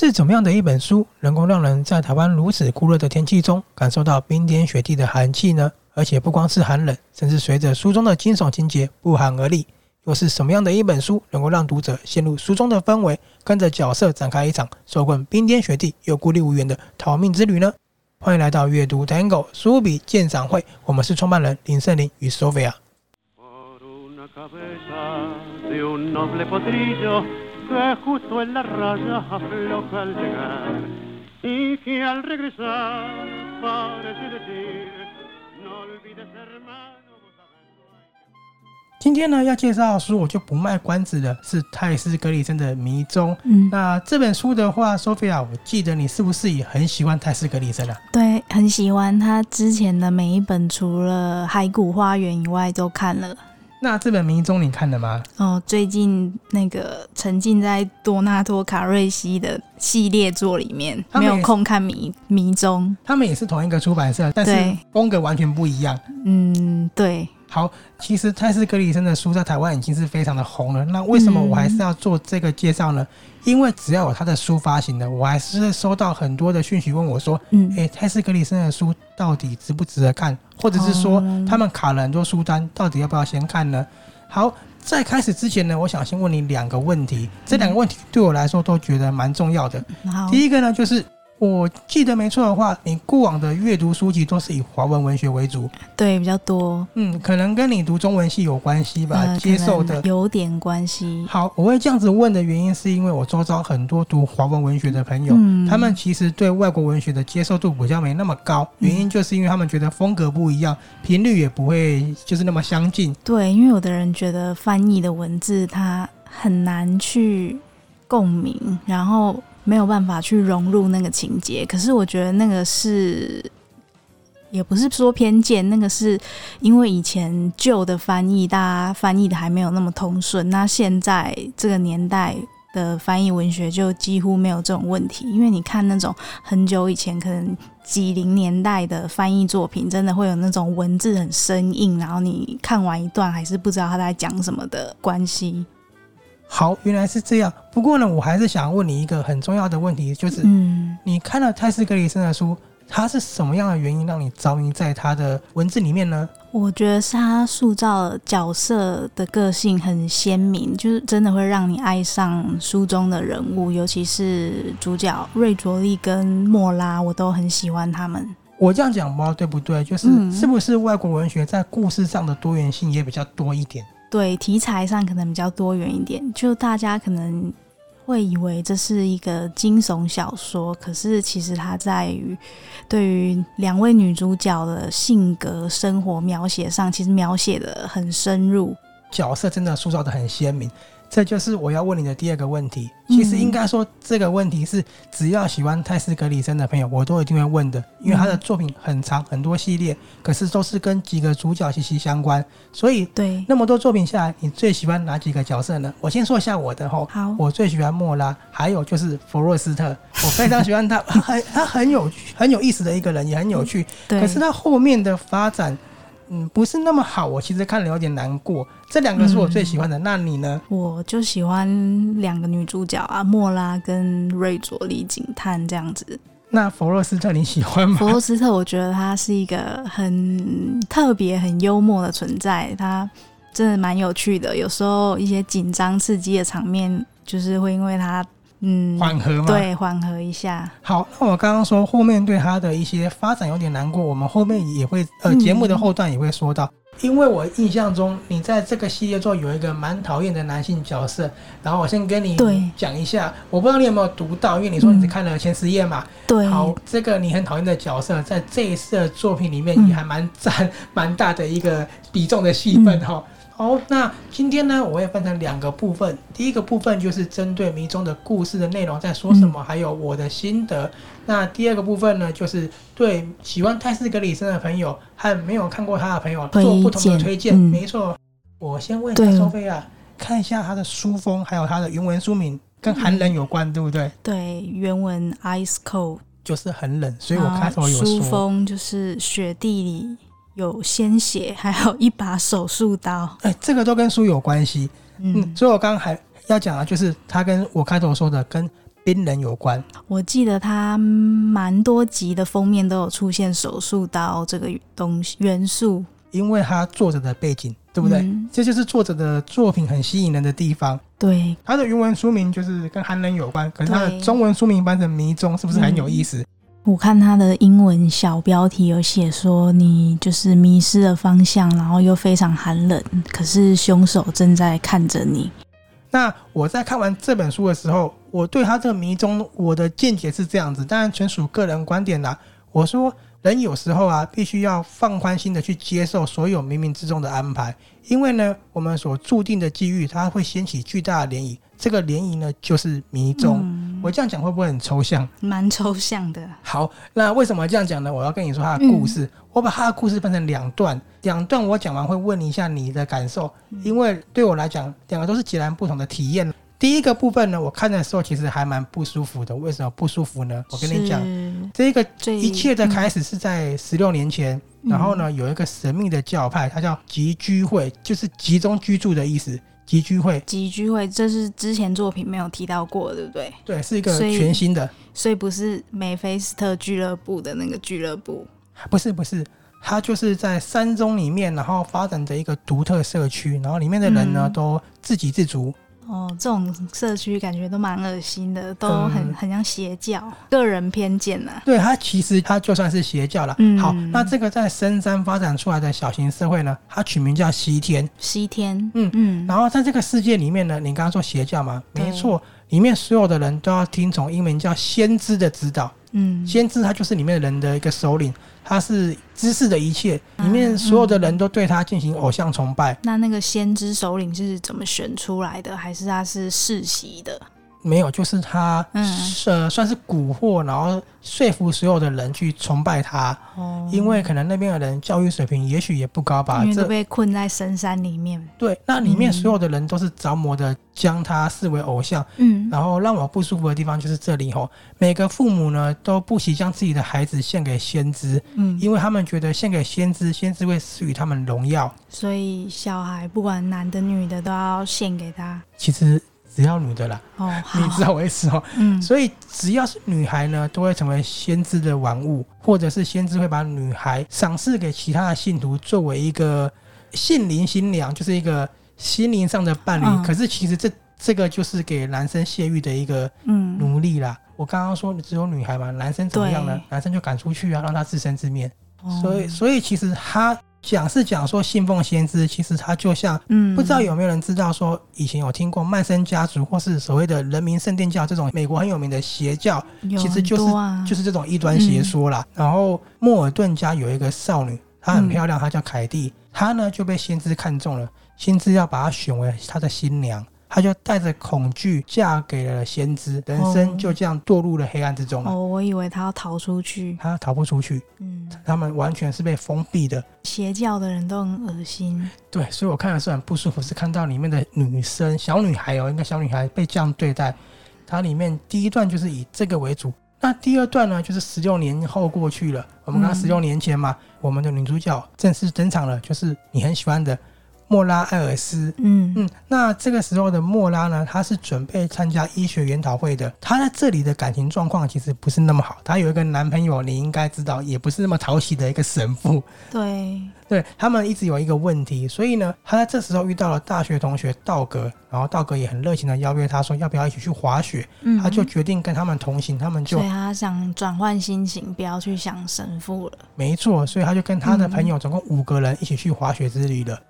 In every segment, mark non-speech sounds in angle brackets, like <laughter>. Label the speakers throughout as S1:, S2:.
S1: 是怎么样的一本书，能够让人在台湾如此酷热的天气中，感受到冰天雪地的寒气呢？而且不光是寒冷，甚至随着书中的惊悚情节不寒而栗。又是什么样的一本书，能够让读者陷入书中的氛围，跟着角色展开一场受困冰天雪地又孤立无援的逃命之旅呢？欢迎来到阅读 Tango 书笔鉴赏会，我们是创办人林胜林与 Sophia。今天呢，要介绍的书，我就不卖关子了，是泰斯·格里森的《迷踪》。嗯，那这本书的话，Sophia，我记得你是不是也很喜欢泰斯·格里森啊？
S2: 对，很喜欢他之前的每一本，除了《海谷花园》以外，都看了。
S1: 那这本《迷踪》你看了吗？
S2: 哦，最近那个沉浸在多纳托·卡瑞西的系列作里面，没有空看迷《迷迷踪》。
S1: 他们也是同一个出版社，但是风格完全不一样。
S2: 嗯，对。
S1: 好，其实泰斯·格里森的书在台湾已经是非常的红了。那为什么我还是要做这个介绍呢？嗯、因为只要有他的书发行的，我还是收到很多的讯息问我说：“嗯，诶、欸，泰斯·格里森的书到底值不值得看？或者是说他们卡了很多书单，到底要不要先看呢？”好，在开始之前呢，我想先问你两个问题。这两个问题对我来说都觉得蛮重要的。第一个呢，就是。我记得没错的话，你过往的阅读书籍都是以华文文学为主，
S2: 对，比较多。
S1: 嗯，可能跟你读中文系有关系吧，呃、接受的
S2: 有点关系。
S1: 好，我会这样子问的原因，是因为我周遭很多读华文文学的朋友，嗯，他们其实对外国文学的接受度比较没那么高，原因就是因为他们觉得风格不一样，频率也不会就是那么相近。
S2: 对，因为有的人觉得翻译的文字它很难去共鸣，然后。没有办法去融入那个情节，可是我觉得那个是，也不是说偏见，那个是因为以前旧的翻译，大家翻译的还没有那么通顺。那现在这个年代的翻译文学就几乎没有这种问题，因为你看那种很久以前，可能几零年代的翻译作品，真的会有那种文字很生硬，然后你看完一段还是不知道他在讲什么的关系。
S1: 好，原来是这样。不过呢，我还是想问你一个很重要的问题，就是，嗯，你看了泰斯·格里森的书，他是什么样的原因让你着迷在他的文字里面呢？
S2: 我觉得是他塑造角色的个性很鲜明，就是真的会让你爱上书中的人物，尤其是主角瑞卓利跟莫拉，我都很喜欢他们。
S1: 我这样讲不知道对不对？就是是不是外国文学在故事上的多元性也比较多一点？
S2: 对，题材上可能比较多元一点，就大家可能会以为这是一个惊悚小说，可是其实它在于对于两位女主角的性格、生活描写上，其实描写的很深入，
S1: 角色真的塑造的很鲜明。这就是我要问你的第二个问题。其实应该说，这个问题是只要喜欢泰斯·格里森的朋友，我都一定会问的，因为他的作品很长，很多系列，可是都是跟几个主角息息相关。所以，对那么多作品下来，你最喜欢哪几个角色呢？我先说一下我的吼，好，我最喜欢莫拉，还有就是弗洛斯特，我非常喜欢他，很 <laughs> 他很有很有意思的一个人，也很有趣。对，可是他后面的发展。嗯，不是那么好，我其实看了有点难过。这两个是我最喜欢的，嗯、那你呢？
S2: 我就喜欢两个女主角啊，莫拉跟瑞佐利警探这样子。
S1: 那弗洛斯特你喜欢吗？
S2: 弗洛斯特，我觉得他是一个很特别、很幽默的存在，他真的蛮有趣的。有时候一些紧张刺激的场面，就是会因为他。嗯，缓和吗？对，缓和一下。
S1: 好，那我刚刚说后面对他的一些发展有点难过，我们后面也会呃节目的后段也会说到，嗯、因为我印象中你在这个系列中有一个蛮讨厌的男性角色，然后我先跟你讲一下，我不知道你有没有读到，因为你说你只看了前十页嘛。对、嗯。好，这个你很讨厌的角色，在这一次的作品里面也还蛮占蛮大的一个比重的戏份哈。嗯好，那今天呢，我会分成两个部分。第一个部分就是针对迷踪的故事的内容在说什么，还有我的心得。那第二个部分呢，就是对喜欢泰斯·格里森的朋友和没有看过他的朋友做不同的推荐。没错，我先问一下苏菲亚，看一下他的书风，还有他的原文书名，跟寒冷有关，对不对？
S2: 对，原文 Ice Cold
S1: 就是很冷，所以我开头有
S2: 说就是雪地里。有鲜血，还有一把手术刀。<laughs>
S1: 哎、欸，这个都跟书有关系。嗯，嗯，所以我刚刚还要讲的，就是他跟我开头说的，跟冰人有关。
S2: 我记得他蛮多集的封面都有出现手术刀这个东西元素，
S1: 因为他作者的背景，对不对？
S2: 嗯、
S1: 这就是作者的作品很吸引人的地方。
S2: 对，
S1: 他的原文书名就是跟寒冷有关，可是他的中文书名翻成迷踪，是不是很有意思？嗯
S2: 我看他的英文小标题有写说，你就是迷失了方向，然后又非常寒冷，可是凶手正在看着你。
S1: 那我在看完这本书的时候，我对他这个迷踪，我的见解是这样子，当然纯属个人观点啦。我说，人有时候啊，必须要放宽心的去接受所有冥冥之中的安排，因为呢，我们所注定的机遇，它会掀起巨大的涟漪。这个联谊呢，就是迷踪。嗯、我这样讲会不会很抽象？
S2: 蛮抽象的。
S1: 好，那为什么这样讲呢？我要跟你说他的故事。嗯、我把他的故事分成两段，两段我讲完会问一下你的感受，嗯、因为对我来讲，两个都是截然不同的体验。第一个部分呢，我看的时候其实还蛮不舒服的。为什么不舒服呢？我跟你讲，这个一切的开始是在十六年前，嗯、然后呢，有一个神秘的教派，它叫集居会，就是集中居住的意思。集聚会，
S2: 集聚会，这是之前作品没有提到过，对不对？
S1: 对，是一个全新的，
S2: 所以，不是梅菲斯特俱乐部的那个俱乐部，
S1: 不是，不是，它就是在山中里面，然后发展着一个独特社区，然后里面的人呢、嗯、都自给自足。
S2: 哦，这种社区感觉都蛮恶心的，都很、嗯、很像邪教，个人偏见呐、啊。
S1: 对，它其实它就算是邪教了。嗯，好，那这个在深山发展出来的小型社会呢，它取名叫西天。
S2: 西天，
S1: 嗯嗯。然后在这个世界里面呢，你刚刚说邪教嘛，没错，里面所有的人都要听从英文叫先知的指导。嗯，先知他就是里面的人的一个首领。他是知识的一切，里面所有的人都对他进行偶像崇拜。
S2: 那那个先知首领是怎么选出来的？还是他是世袭的？
S1: 没有，就是他，嗯，呃，算是蛊惑，然后说服所有的人去崇拜他。哦，因为可能那边的人教育水平也许也不高吧，
S2: 因为都被困在深山里面。
S1: 对，那里面所有的人都是着魔的，将他视为偶像。嗯，然后让我不舒服的地方就是这里吼，每个父母呢都不惜将自己的孩子献给先知，嗯，因为他们觉得献给先知，先知会赐予他们荣耀。
S2: 所以小孩不管男的女的都要献给他。
S1: 其实。只要女的啦，哦，你知道我意思哦，嗯，所以只要是女孩呢，都会成为先知的玩物，或者是先知会把女孩赏赐给其他的信徒，作为一个心灵新娘，就是一个心灵上的伴侣。嗯、可是其实这这个就是给男生泄欲的一个奴隶啦。嗯、我刚刚说只有女孩嘛，男生怎么样呢？男生就赶出去啊，让他自生自灭。哦、所以，所以其实他。讲是讲说信奉先知，其实他就像，嗯，不知道有没有人知道说，以前有听过曼森家族或是所谓的人民圣殿教这种美国很有名的邪教，其实就是就是这种异端邪说啦。然后莫尔顿家有一个少女，她很漂亮，她叫凯蒂，她呢就被先知看中了，先知要把她选为他的新娘。她就带着恐惧嫁给了先知，人生就这样堕入了黑暗之中了。
S2: 哦，我以为她要逃出去，
S1: 她逃不出去。嗯，他们完全是被封闭的。
S2: 邪教的人都很恶心。
S1: 对，所以我看的是很不舒服，是看到里面的女生，小女孩哦，应该小女孩被这样对待。它里面第一段就是以这个为主，那第二段呢，就是十六年后过去了。我们刚十六年前嘛，嗯、我们的女主角正式登场了，就是你很喜欢的。莫拉艾尔斯，嗯嗯，那这个时候的莫拉呢，他是准备参加医学研讨会的。他在这里的感情状况其实不是那么好，他有一个男朋友，你应该知道，也不是那么讨喜的一个神父。<laughs>
S2: 对，
S1: 对他们一直有一个问题，所以呢，他在这时候遇到了大学同学道格，然后道格也很热情的邀约他说要不要一起去滑雪，嗯，他就决定跟他们同行，他们就，
S2: 所以他想转换心情，不要去想神父了。
S1: 没错，所以他就跟他的朋友总共五个人一起去滑雪之旅了。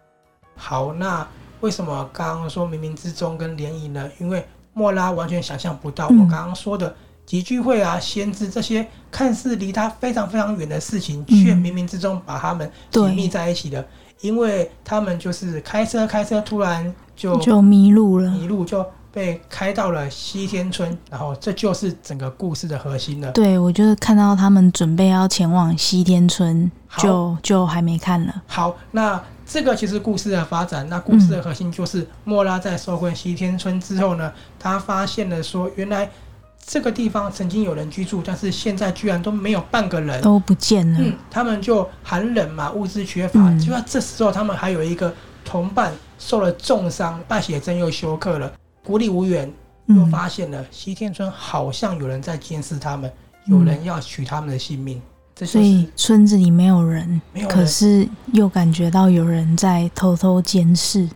S1: 好，那为什么刚刚说冥冥之中跟联谊呢？因为莫拉完全想象不到我刚刚说的集聚会啊、先知这些看似离他非常非常远的事情，却冥冥之中把他们紧密在一起的。因为他们就是开车开车，突然就
S2: 就迷路了，
S1: 迷路就被开到了西天村，然后这就是整个故事的核心了。
S2: 对，我就是看到他们准备要前往西天村，就就还没看了。
S1: 好，那。这个其实故事的发展，那故事的核心就是莫拉在收归西天村之后呢，他发现了说，原来这个地方曾经有人居住，但是现在居然都没有半个人，
S2: 都不见了。
S1: 嗯，他们就寒冷嘛，物资缺乏。就在这时候，他们还有一个同伴受了重伤，败血症又休克了，孤立无援。又发现了西天村好像有人在监视他们，嗯、有人要取他们的性命。这就是、
S2: 所以村子里没有人，
S1: 没有人，
S2: 可是又感觉到有人在偷偷监视。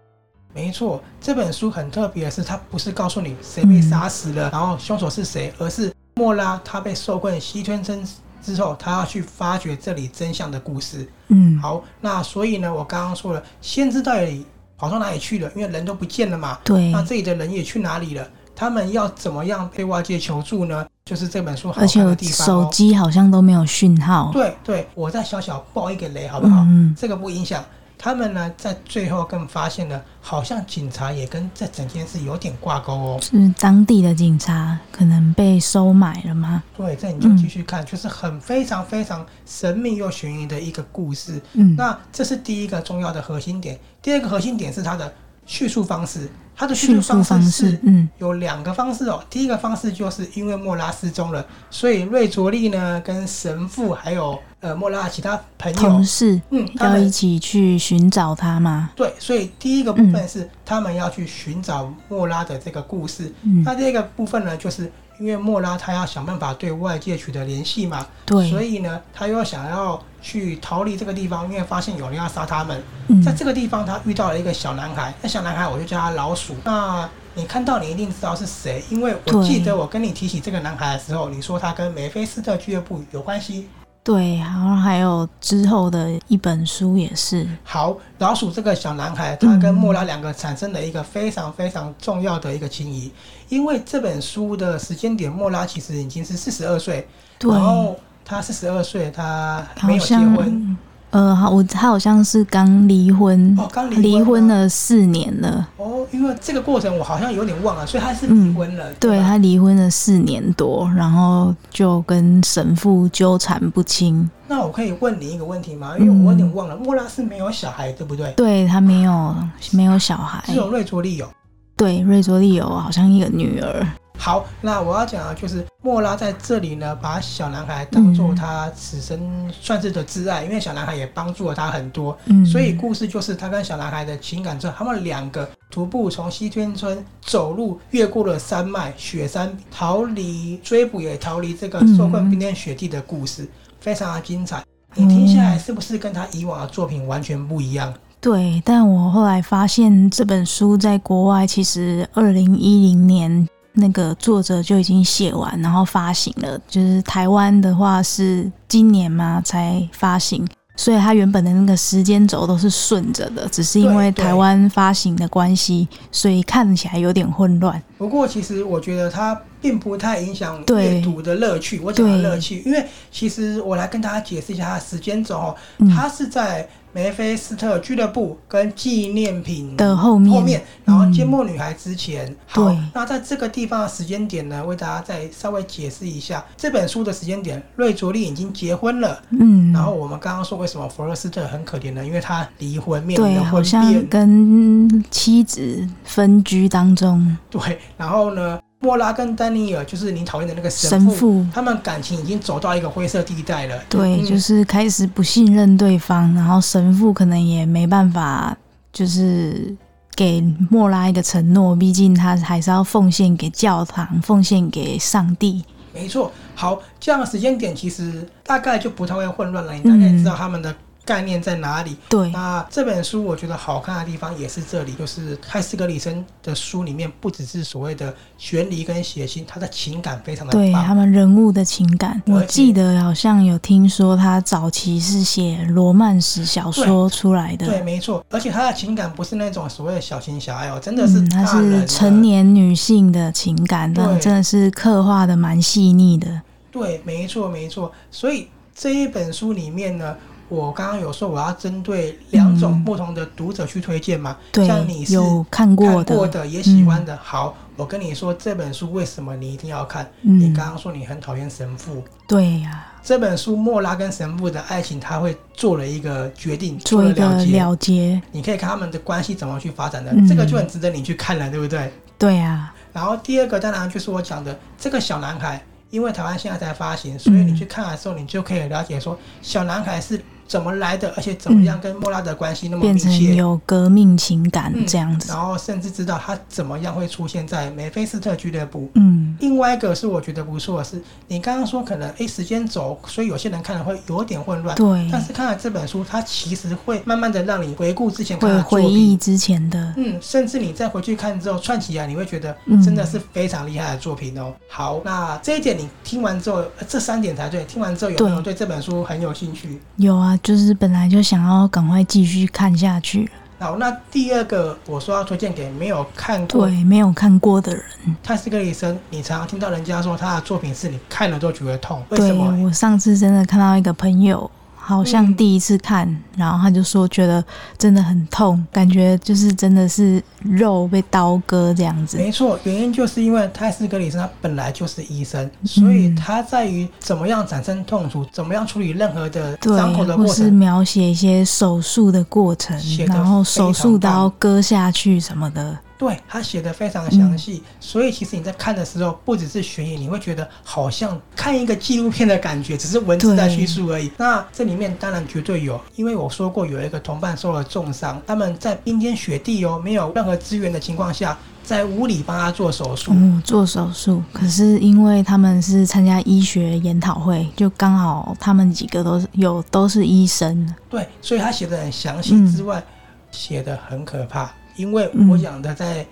S1: 没错，这本书很特别的是，它不是告诉你谁被杀死了，嗯、然后凶手是谁，而是莫拉他被受困西天村之后，他要去发掘这里真相的故事。
S2: 嗯，
S1: 好，那所以呢，我刚刚说了，先知到底跑到哪里去了？因为人都不见了嘛。
S2: 对。
S1: 那这里的人也去哪里了？他们要怎么样被外界求助呢？就是这本书好看的地方、哦。
S2: 手机好像都没有讯号。
S1: 对对，我再小小爆一个雷，好不好？
S2: 嗯。
S1: 这个不影响。他们呢，在最后更发现了，好像警察也跟这整件事有点挂钩哦。
S2: 是当地的警察可能被收买了吗？
S1: 对，这你就继续看，嗯、就是很非常非常神秘又悬疑的一个故事。
S2: 嗯，
S1: 那这是第一个重要的核心点。第二个核心点是它的叙述方式。它的叙述方式是，嗯，有两个方式哦。第一个方式就是因为莫拉失踪了，所以瑞卓利呢跟神父还有呃莫拉其他朋友
S2: 同事，
S1: 嗯，
S2: 要一起去寻找他吗？
S1: 对，所以第一个部分是他们要去寻找莫拉的这个故事。嗯，那第二个部分呢，就是。因为莫拉他要想办法对外界取得联系嘛，
S2: 对，
S1: 所以呢，他又想要去逃离这个地方，因为发现有人要杀他们。
S2: 嗯，
S1: 在这个地方，他遇到了一个小男孩，那小男孩我就叫他老鼠。那你看到你一定知道是谁，因为我记得我跟你提起这个男孩的时候，你说他跟梅菲斯特俱乐部有关系。
S2: 对，然后还有之后的一本书也是。
S1: 好，老鼠这个小男孩，他跟莫拉两个产生了一个非常非常重要的一个情谊，因为这本书的时间点，莫拉其实已经是四十二
S2: 岁，
S1: 然后他四十二岁，他没有结婚。
S2: 呃，好，我他好像是刚离婚，
S1: 哦，刚离
S2: 离婚了四年了。
S1: 哦，因为这个过程我好像有点忘了，所以他是离婚了。
S2: 嗯、对，他离婚了四年多，然后就跟神父纠缠不清。
S1: 那我可以问你一个问题吗？因为我有点忘了，嗯、莫拉是没有小孩，对不对？
S2: 对，他没有没有小孩，
S1: 只有瑞卓利有。
S2: 对，瑞卓利有好像一个女儿。
S1: 好，那我要讲的就是莫拉在这里呢，把小男孩当做他此生算是的挚爱，嗯、因为小男孩也帮助了他很多，
S2: 嗯，
S1: 所以故事就是他跟小男孩的情感之后，他们两个徒步从西天村走路，越过了山脉、雪山，逃离追捕，也逃离这个受困冰天雪地的故事，嗯、非常的精彩。你听下来是不是跟他以往的作品完全不一样？
S2: 对，但我后来发现这本书在国外其实二零一零年。那个作者就已经写完，然后发行了。就是台湾的话是今年嘛才发行，所以它原本的那个时间轴都是顺着的，只是因为台湾发行的关系，所以看起来有点混乱。
S1: 不过其实我觉得它并不太影响阅读的乐趣。我讲的乐趣，因为其实我来跟大家解释一下它的时间轴哦，它是在。梅菲斯特俱乐部跟纪念品
S2: 的后面，后面，
S1: 然后缄默女孩之前。
S2: 嗯、
S1: 好，
S2: 对
S1: 那在这个地方的时间点呢，为大家再稍微解释一下这本书的时间点。瑞卓丽已经结婚了，
S2: 嗯，
S1: 然后我们刚刚说为什么弗洛斯特很可怜呢？因为他离婚，面临
S2: 对，
S1: 婚
S2: 变跟妻子分居当中。
S1: 对，然后呢？莫拉跟丹尼尔就是你讨厌的那个神父，
S2: 神父，
S1: 他们感情已经走到一个灰色地带了。
S2: 对，
S1: 嗯、
S2: 就是开始不信任对方，然后神父可能也没办法，就是给莫拉一个承诺，毕竟他还是要奉献给教堂，奉献给上帝。
S1: 没错，好，这样的时间点其实大概就不太会混乱了，你大概知道他们的。概念在哪里？
S2: 对，
S1: 那这本书我觉得好看的地方也是这里，就是泰斯格里森的书里面不只是所谓的悬疑跟血腥，他的情感非常的，
S2: 对他们人物的情感。我记得好像有听说他早期是写罗曼史小说出来的，
S1: 对，对，没错。而且他的情感不是那种所谓的小情小爱哦，真的是
S2: 他是成年女性的情感，
S1: 对
S2: 真的是刻画的蛮细腻的。
S1: 对，没错，没错。所以这一本书里面呢。我刚刚有说我要针对两种不同的读者去推荐嘛？
S2: 对，
S1: 像你是
S2: 有看过的，
S1: 过的也喜欢的。好，我跟你说这本书为什么你一定要看？你刚刚说你很讨厌神父，
S2: 对呀。
S1: 这本书莫拉跟神父的爱情，他会做了一个决定，
S2: 做一个了结。
S1: 你可以看他们的关系怎么去发展的，这个就很值得你去看了，对不对？
S2: 对呀。
S1: 然后第二个当然就是我讲的这个小男孩。因为台湾现在才发行，所以你去看的时候，你就可以了解说，小男孩是怎么来的，而且怎么样跟莫拉的关系那么密切，
S2: 变成有革命情感这样子，
S1: 嗯，然后甚至知道他怎么样会出现在梅菲斯特俱乐部。
S2: 嗯，
S1: 另外一个是我觉得不错的是，你刚刚说可能哎时间轴，所以有些人看了会有点混乱。
S2: 对，
S1: 但是看了这本书，它其实会慢慢的让你回顾之前看的
S2: 会回忆之前的，
S1: 嗯，甚至你再回去看之后串起来，你会觉得真的是非常厉害的作品哦。嗯、好，那这一点你听完之后，这三点才对。听完之后有没有对这本书很有兴趣？
S2: 有啊，就是本来就想要赶快继续看下去。
S1: 好，那第二个我说要推荐给没有看过，
S2: 对，没有看过的人。
S1: 泰斯·克里生，你常常听到人家说他的作品是你看了都觉得痛，为什
S2: 么？我上次真的看到一个朋友。好像第一次看，嗯，然后他就说觉得真的很痛，感觉就是真的是肉被刀割这样子。
S1: 没错，原因就是因为泰斯·格里森他本来就是医生，所以他在于怎么样产生痛楚，怎么样处理任何的伤口的过程，
S2: 或是描写一些手术的过程，然后手术刀割下去什么的。
S1: 对，他写的非常详细，嗯，所以其实你在看的时候，不只是悬疑，你会觉得好像看一个纪录片的感觉，只是文字在叙述而已。那这里面当然绝对有，因为我说过有一个同伴受了重伤，他们在冰天雪地哦，没有任何资源的情况下，在屋里帮他做手术。
S2: 嗯，做手术。可是因为他们是参加医学研讨会，就刚好他们几个都是有都是医生。
S1: 对，所以他写的很详细之外，嗯，写的很可怕。因为我讲的在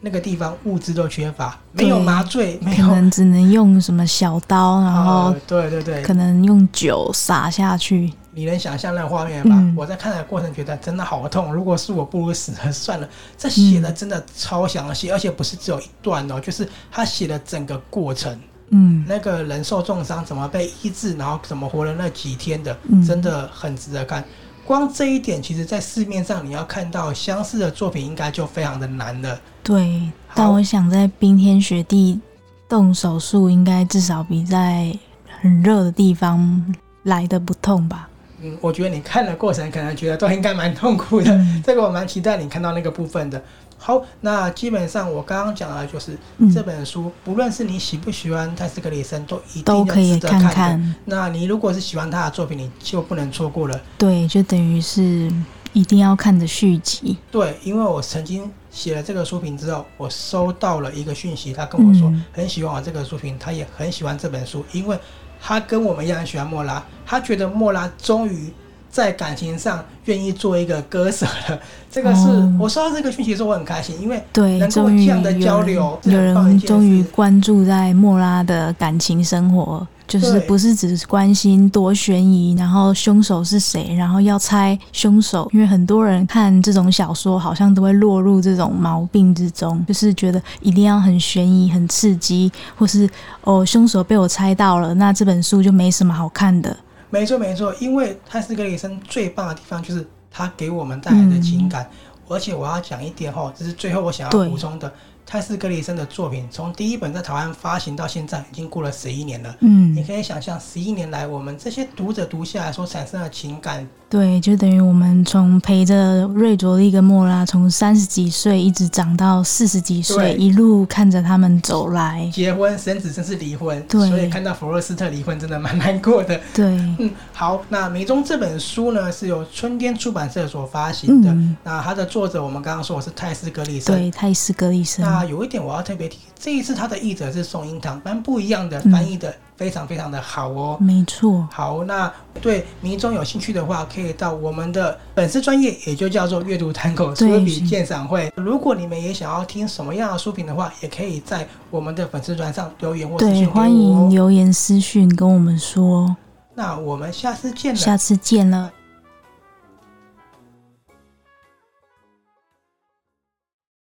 S1: 那个地方物资都缺乏，嗯、没有麻醉，没有，
S2: 可能只能用什么小刀，然后
S1: 对对对，
S2: 可能用酒洒下去。
S1: 你能想象那个画面吗？嗯、我在看的过程觉得真的好痛，如果是我，不如死了 <laughs> 算了。这写的真的超详细，而且不是只有一段哦，就是他写的整个过程。嗯，那个人受重伤怎么被医治，然后怎么活了那几天的，真的很值得看。光这一点，其实，在市面上你要看到相似的作品，应该就非常的难了。
S2: 对，但我想在冰天雪地动手术，应该至少比在很热的地方来的不痛吧？
S1: 嗯，我觉得你看的过程，可能觉得都应该蛮痛苦的。嗯。这个我蛮期待你看到那个部分的。好，那基本上我刚刚讲的就是这本书，嗯、不论是你喜不喜欢泰斯格里森，都一定要值得看，看，看。那你如果是喜欢他的作品，你就不能错过了。
S2: 对，就等于是一定要看的续集。
S1: 对，因为我曾经写了这个书评之后，我收到了一个讯息，他跟我说很喜欢我这个书评，他也很喜欢这本书，因为他跟我们一样喜欢莫拉，他觉得莫拉终于。在感情上愿意做一个割舍的，这个是、哦、我收到这个讯息的时候，我很开心，因为对，能够这样的交流，
S2: 有人终于关注在莫拉的感情生活，就是不是只是关心多悬疑，然后凶手是谁，然后要猜凶手，因为很多人看这种小说，好像都会落入这种毛病之中，就是觉得一定要很悬疑、很刺激，或是哦凶手被我猜到了，那这本书就没什么好看的。
S1: 没错没错，因为泰斯格里森最棒的地方就是他给我们带来的情感，嗯、而且我要讲一点哈，这是最后我想要补充的。泰斯格里森的作品从第一本在台湾发行到现在，已经过了十一年了。嗯，你可以想象十一年来我们这些读者读下来所产生的情感。
S2: 对，就等于我们从陪着瑞卓利跟莫拉从三十几岁一直长到四十几岁，一路看着他们走来，
S1: 结婚生子，甚至离婚。对，所以看到弗洛斯特离婚真的蛮难过的。
S2: 对，
S1: 嗯，好，那《迷踪》这本书呢是由春天出版社所发行的。嗯、那它的作者我们刚刚说我是泰斯格里森，
S2: 对，泰斯格里森。
S1: 那有一点我要特别提，这一次他的译者是宋英堂，蛮不一样的翻译的。嗯非常非常的好哦，
S2: 没错。
S1: 好，那对迷踪有兴趣的话，可以到我们的粉丝专业，也就叫做阅读探狗书评鉴赏会。如果你们也想要听什么样的书评的话，也可以在我们的粉丝专上留言或私讯给我。对，欢迎留言私讯跟我们说。那我们下次见了，
S2: 下次见了。